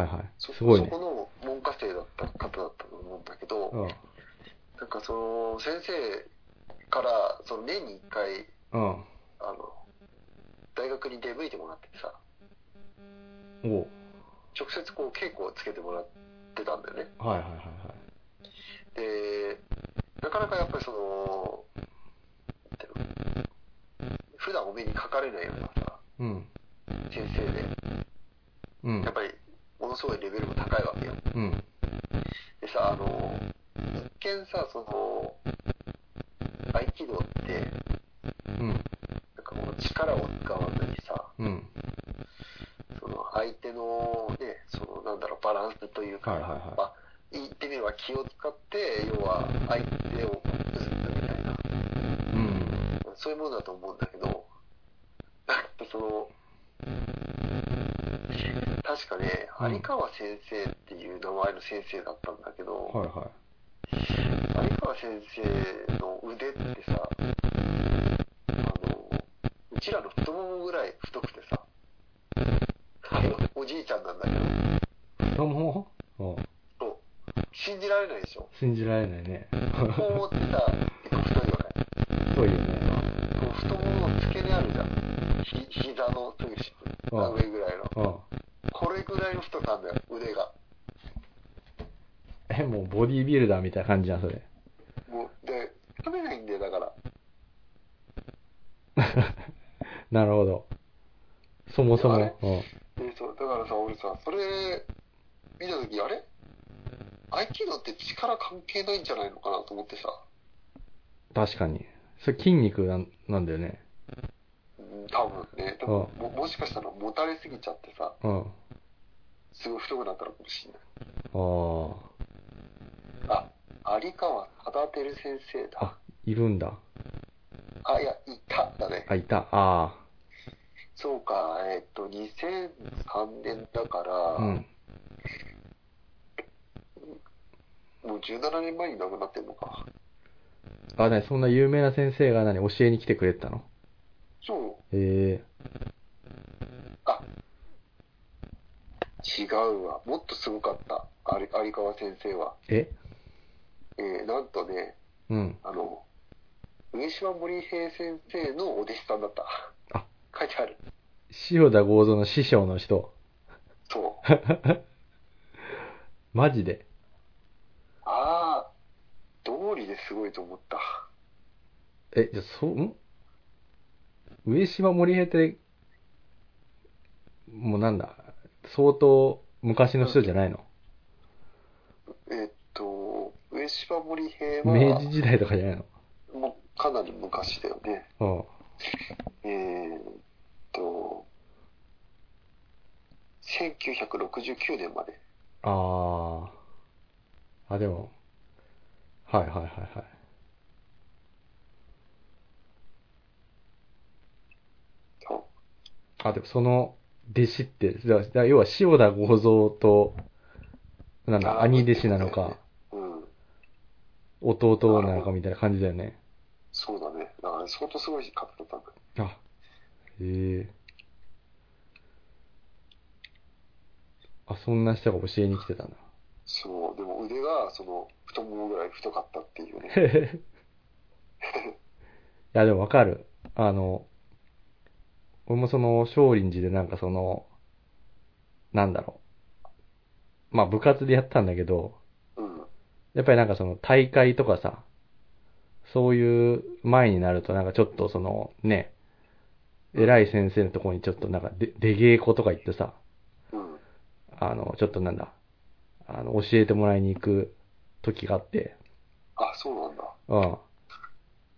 はいはい。そすごいねそこ。の門下生だった方だったと思うんだけど、うん。なんかその先生からその年に1回うん。あの大学に出向いてもらってさ直接こう稽古をつけてもらってたんだよねはいはいはいはい。でなかなかやっぱりその普段お目にかかれないようなさうん。先生でうんやっ。ぱりものすごいレベルも高いわけようん。でさあの一見さその合気道ってうん。なんかこの力を使わずにさうん。相手のねそのなんだろうバランスというか、はいはいはいまあ、言ってみれば気を使って要は相手を崩すみたいなうん。そういうものだと思うんだけどなんかその確かねうん有川先生っていう名前の先生だったんだけど、はいはい。有川先生の腕ってさあのうちらの太ももぐらい太くてさおじいちゃんなんだけど太ももう？ん。そう信じられないでしょ信じられないね。こう思ってさ結構太いよねそうよね。こう太ももの付け根あるじゃんひ膝のすぐしうん上ぐらいのうん。これぐらいの太さなんだよ腕がえ、もうボディービルダーみたいな感じじゃん、それ。もうで食べないんだよだから なるほど。そもそも。あれうん。からさ俺さそれ見た時あれ？合気道って力関係ないんじゃないのかなと思ってさ確かに。それ筋肉なんなんだよね。うん多分ね多分ももしかしたらもたれすぎちゃってさうん。すごい太くなったのかもしれないああ有川忠輝先生あ。だあ、いるんだ。あいやいただねあ、いた。あそうか、えっと、2003年だから、うん。もう17年前に亡くなってんのか。あ、なに、そんな有名な先生が何、教えに来てくれてたの？そう。へえあ、違うわ。もっとすごかった。有有川先生は。え？えーなんとね、うん。あの、上島森平先生のお弟子さんだった。あ、書いてある。塩田剛三の師匠の人。そう。マジで。ああ、通りですごいと思った。え、じゃあ、そう、ん？上島森平って、もうなんだ、相当昔の人じゃないの、えっと、上島森平明は、治時代とかじゃないの？もうかなり昔だよね。うん。えーっと、1969年まで。ああ。あ、でも、はいはいはいはい。そうあ、でもその弟子って、だだから要は塩田剛三と、なんだ、兄弟子なのか、うん。弟なのかみたいな感じだよね。そうだね。だから相当すごい方だったんだ。え。あ、そんな人が教えに来てたんだ。そう。でも腕が、その、太ももぐらい太かったっていうね。いや、でもわかる。あの、俺もその、少林寺でなんかその、なんだろう。まあ部活でやったんだけど、うん。やっぱりなんかその大会とかさ、そういう前になるとなんかちょっとそのね、偉い先生のところにちょっとなんかで出稽古とか行ってさ、うん。あの、ちょっとなんだ、あの、教えてもらいに行く時があって、あ、そうなんだ。う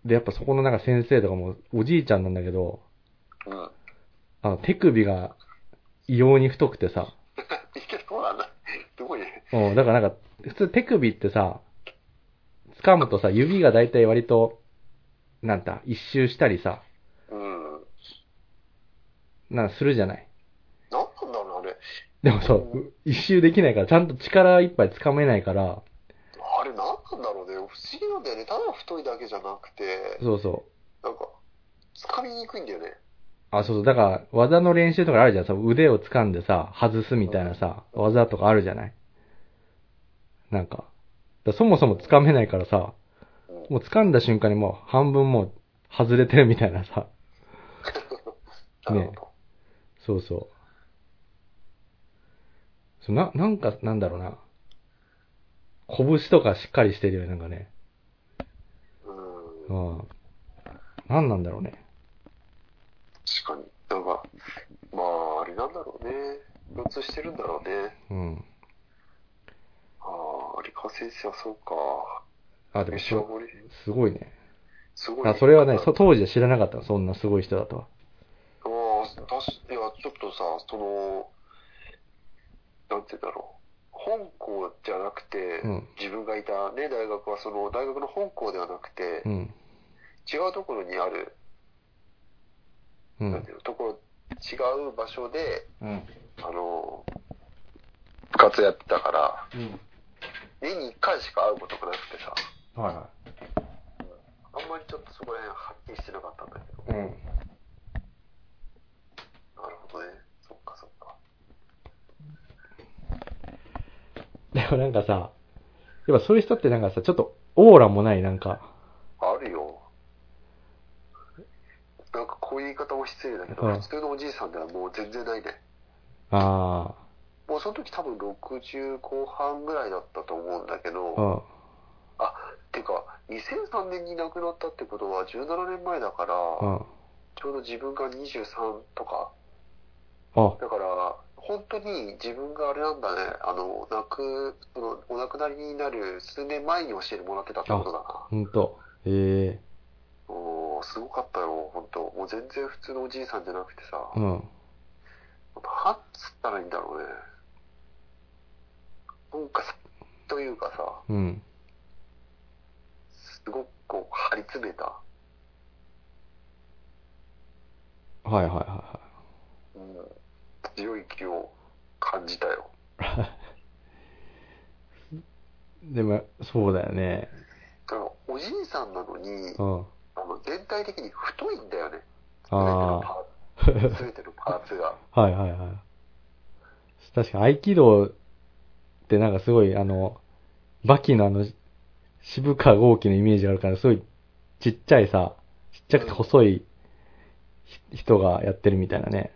ん。で、やっぱそこのなんか先生とかもおじいちゃんなんだけど、うん。あの、手首が異様に太くてさ、そうなんだ。すごいね。うん、だからなんか、普通手首ってさ、掴むとさ、指がだいたい割と、なんだ、一周したりさ、うん。なんかするじゃない。なんなんだろう、あれ。でもそう、う一周できないから、ちゃんと力いっぱい掴めないから、あれ、なんなんだろうね。不思議なんだよね。ただ太いだけじゃなくて、そうそう。なんか、掴みにくいんだよね。あ、そうそう。だから、技の練習とかあるじゃん。さ腕を掴んでさ、外すみたいなさ、技とかあるじゃない。なんか。だからそもそも掴めないからさ、うん。もう掴んだ瞬間にもう半分もう外れてるみたいなさ。なるほど。そうそう。そうな、なんか、なんだろうな。拳とかしっかりしてるよね、なんかね。うん。うん。なんなんだろうね。確かに。なんか、まあ、あれなんだろうね。共通してるんだろうね。うん。ああ、有川先生はそうか。あ、でも飯そう、を森すごいね。すごい。あ、それはね、当時は知らなかったのそんなすごい人だとは。あ、たし、いや、ちょっとさ、その、なんて言うんだろう。本校じゃなくて、うん自分がいたね、大学はその、大学の本校ではなくて、うん。違うところにある、うんなんて。いうの、ところ、違う場所で、うん。あの、部活やってたから、うん。年に1回しか会うことがなくてさ、はいはあんまりちょっとそこら辺はっきりしてなかったんだけど、い。うん。なるほどね。そっかそっか。でもなんかさ、やっぱそういう人ってなんかさ、ちょっとオーラもない、なんか。あるよ。なんかこういう言い方も失礼だけど、うん普通のおじいさんではもう全然ないね。あもうその時多分60後半ぐらいだったと思うんだけど、あ。うん。あ、てか、2003年に亡くなったってことは17年前だから、うん。ちょうど自分が23とか、あ、だから、本当に自分があれなんだね、あの、亡く、その、お亡くなりになる数年前に教えてもらってたってことだな。ほんと。へえ。おーすごかったよ、本当もう全然普通のおじいさんじゃなくてさ、うん。なんつったらいいんだろうね。なんかさ、というかさ、うん。すごくこう、張り詰めた。はいはいはいは強い気を感じたよ。でも、そうだよね。だからおじいさんなのに、うん。あの全体的に太いんだよね。あすべてのパーツ。すべてのパーツが。あ。はいはいはい。確か合気道ってなんかすごい、あの、バキのあの、渋川豪輝のイメージがあるから、すごいちっちゃいさ、ちっちゃくて細いひ人がやってるみたいなね。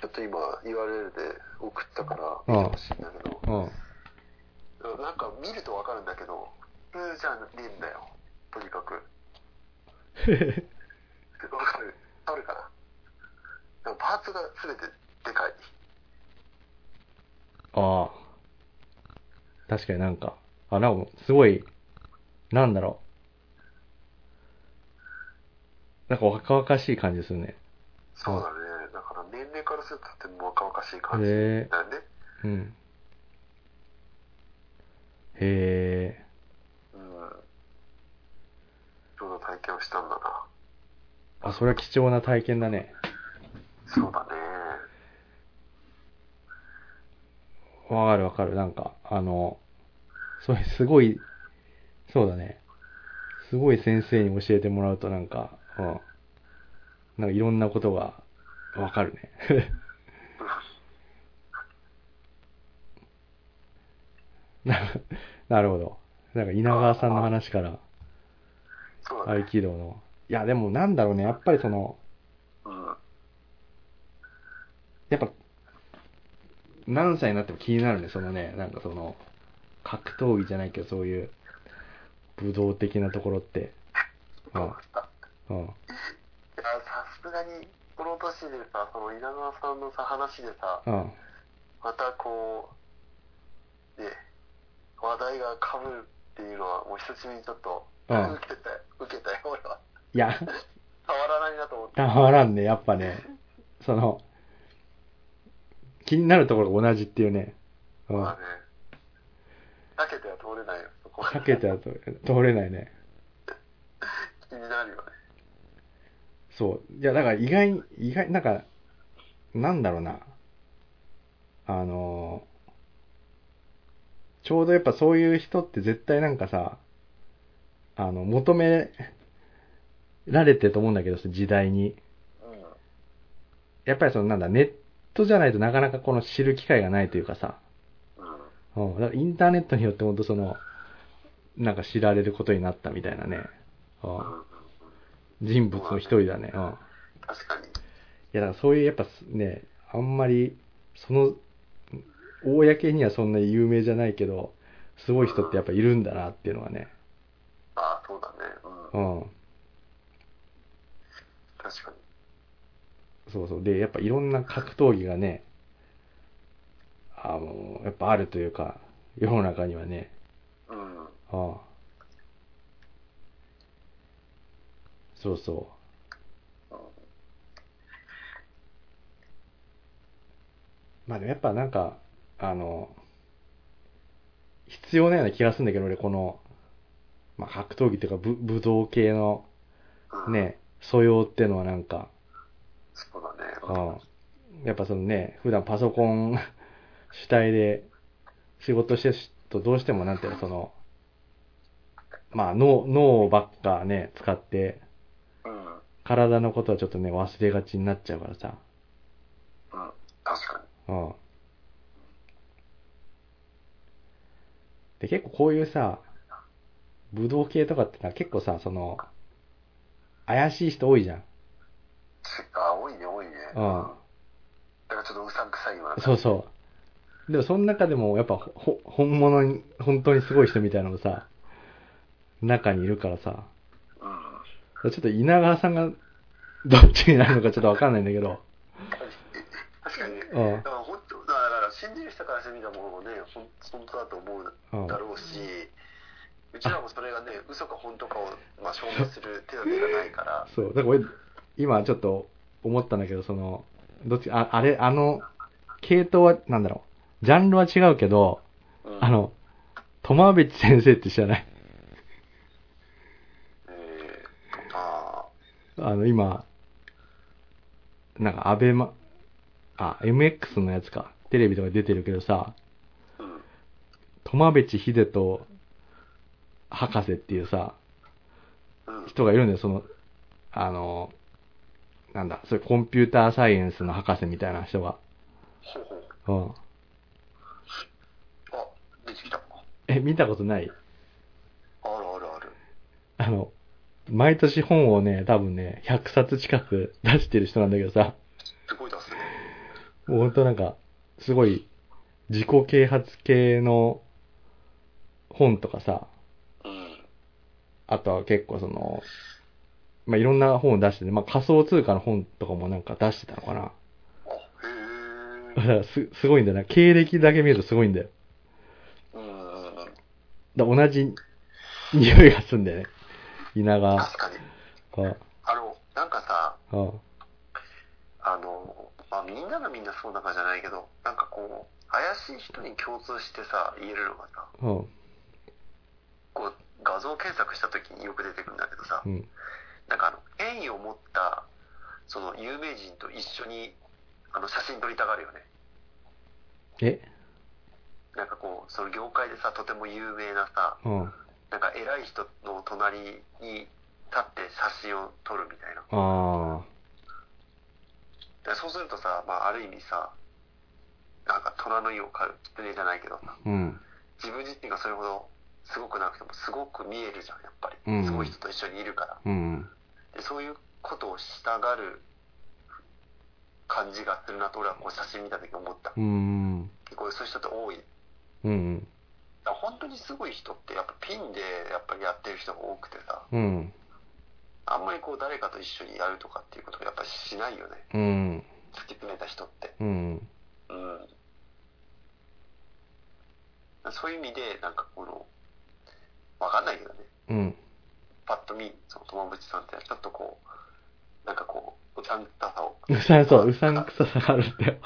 ちょっと今 URL で送ったからうん見てほしいんだけど、うん。なんか見るとわかるんだけど、普通じゃねえんだよ。とにかく。わかるあるかな？でもパーツがすべてでかい。ああ。確かになんか、あ、なんかすごい、なんだろう。なんか若々しい感じするね。そうだね。年齢からするととても若々しい感じだね。うん。へえ。うん。そんな体験をしたんだな。あ、それは貴重な体験だね。そうだね。わかるわかる。なんか、あの、それすごい、そうだね。すごい先生に教えてもらうとなんか、うん。なんかいろんなことがわかるね。な なるほど。なんか稲川さんの話から。合気道の。いや、でもなんだろうね。やっぱりその、うん。やっぱ、何歳になっても気になるね、そのね、なんかその、格闘技じゃないけど、そういう、武道的なところって。どうだったうん。さすがに、この年でさ、その稲川さんのさ、話でさ、うん。またこう、ね、話題が被るっていうのは、もう久しぶりにちょっと、うん受けたよ、受けたよ、俺は。いや、変わらないなと思って。たまらんね、やっぱね。その、気になるところが同じっていうね。うん。まあね、避けては通れないよ、そこは。避けてはと通れないね。気になるよね。そう。いや、だから意外に、意外、なんか、なんだろうな。あのーちょうどやっぱそういう人って絶対なんかさ、あの、求められてると思うんだけど、時代に。うん。やっぱりそのなんだ、ネットじゃないとなかなかこの知る機会がないというかさ、うん。うん、だからインターネットによって本当その、なんか知られることになったみたいなね。うん。人物の一人だね。うん。確かに。いや、だからそういうやっぱね、あんまり、その、公にはそんなに有名じゃないけど、すごい人ってやっぱいるんだなっていうのはね。ああ、そうだね。うん。うん。確かに。そうそう。で、やっぱいろんな格闘技がね、あの、やっぱあるというか、世の中にはね、うん。ああ。そうそまあでもやっぱなんか、あの、必要なような気がするんだけど、俺この、まあ格闘技っていうか武武道系のうん。ね、素養っていうのはなんか、そうだね。うん。やっぱそのね、普段パソコン 主体で仕事してるとどうしてもなんていうの、その、まあ脳、脳ばっかね、使って。体のことはちょっとね、忘れがちになっちゃうからさ。確かに。うん。で、結構こういうさ、武道系とかってのは結構さ、その、怪しい人多いじゃん。あ、多いね、多いね。うんだからちょっとうさんくさいような。そうそう。でもその中でもやっぱほ本物に、本当にすごい人みたいなのもさ、中にいるからさ、うん。ちょっと稲川さんがどっちになるのかちょっとわかんないんだけど、確かにね。うん。だから本当、だから信じる人からしてみたものもね、ほん本当だと思ううんだろうし、うちらもそれがね、嘘か本当かを、まあ、証明する手立てがないから、そう、だから俺、今ちょっと思ったんだけど、その、どっち、ああれ、あの、系統は、なんだろう、ジャンルは違うけど、うん。あの、友部先生って知らないえー、ああの、今、なんか、アベマ、あ、MX のやつか。テレビとか出てるけどさ、うん。苫部地秀人博士っていうさ、うん。人がいるんだよ、その、あの、なんだ、そういうコンピューターサイエンスの博士みたいな人が。ほうほう。うん。あ、出てきたか。え、見たことない？あるあるある。あの、毎年本をね、多分ね、100冊近く出してる人なんだけどさ、すごい出すね。もうほんとなんか、すごい、自己啓発系の本とかさ、うん。あとは結構その、まあ、いろんな本を出してて、まあ、仮想通貨の本とかもなんか出してたのかな。あ、へだえ。か らす、すごいんだよな。経歴だけ見るとすごいんだよ。うん。だ同じ匂いがするんだよね。稲川。確かに。ああの、なんかさ、ああの、まあ、みんながみんなそうなんかじゃないけど、なんかこう、怪しい人に共通してさ、言えるのがさ、うん。こう、画像検索した時によく出てくるんだけどさう、ん。なんかあの、変異を持った、その有名人と一緒に、あの、写真撮りたがるよね。え？なんかこう、その業界でさ、とても有名なさ、うん。なんか偉い人の隣に立って写真を撮るみたいな。あでそうするとさ、まあ、ある意味さ、なんか虎の意を狩る狐じゃないけどさ、あ。うん。自分自身がそれほどすごくなくてもすごく見えるじゃん、やっぱり。うんすごい人と一緒にいるから。うん。でそういうことをしたがる感じがするなと俺はこう写真見た時思った。うん。結構そういう人って多い。うん。本当にすごい人ってやっぱピンでやっぱりやってる人が多くてさ、うん。あんまりこう誰かと一緒にやるとかっていうことをやっぱりしないよね。うん。突き詰めた人って。うん。うん。そういう意味で、なんかこの、わかんないけどね。うん。パッと見、その友淵さんってちょっとこう、なんかこう、うさんくささをうさん、そう、うさんくささがあるんだよ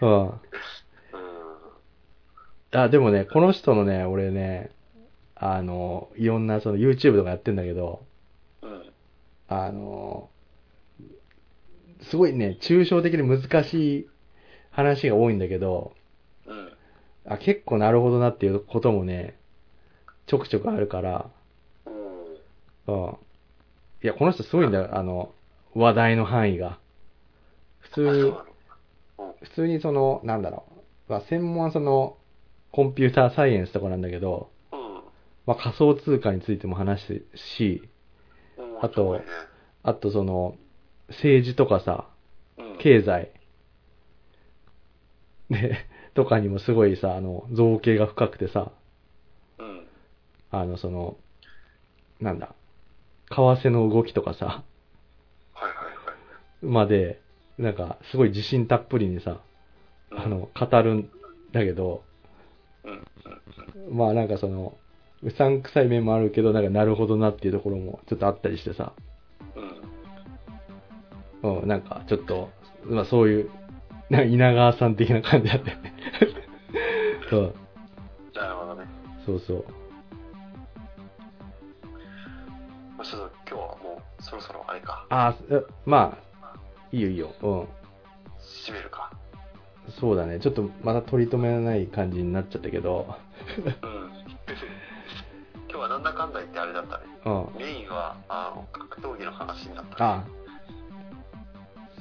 うん。あ、でもね、この人のね、俺ね、あの、いろんなその YouTube とかやってんだけど、うん。うん。あの、すごいね、抽象的に難しい話が多いんだけど、うん。あ、結構なるほどなっていうこともね、ちょくちょくあるから、うん。うん。いや、この人すごいんだよ、あの、話題の範囲が。普通あそうな、のうん。普通にその、なんだろう、まあ、専門はその、コンピューターサイエンスとかなんだけど、うん。まあ、仮想通貨についても話すし、うんあとあとその、政治とかさ、うん。経済、ね、とかにもすごいさ、あの、造形が深くてさ、うん。あの、その、なんだ、為替の動きとかさ、はいはいはい。まで、なんか、すごい自信たっぷりにさ、うんあ、の、語るんだけど、うん。まあなんかその、うさんくさい面もあるけど、なんかなるほどなっていうところもちょっとあったりしてさ、うん。うん、なんかちょっと、まあそういう、なんか稲川さん的な感じだったよね。そう、なるほどね。そうそう。まあちょっと今日はもうそろそろあれか。ああ、えまあ、いいよいいよ。うん。閉めるか。そうだね。ちょっとまた取り留めのない感じになっちゃったけど、うん。今日はなんだかんだ言ってあれだったね。うん。メインは、あの、格闘技の話になった、ね。あ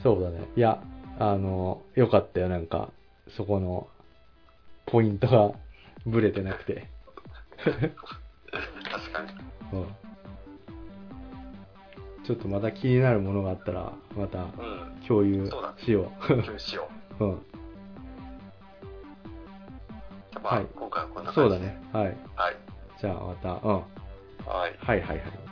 そうだね。いや、あの、よかったよ。なんか、そこの、ポイントがブレてなくて。確かに。うん。ちょっとまた気になるものがあったら、またうん。共有しよ共有しよう。う。うん。まあ、はい今回はこんなそう感じで。だね。はい。はい。じゃあまた、うん。はい。はいはいはい。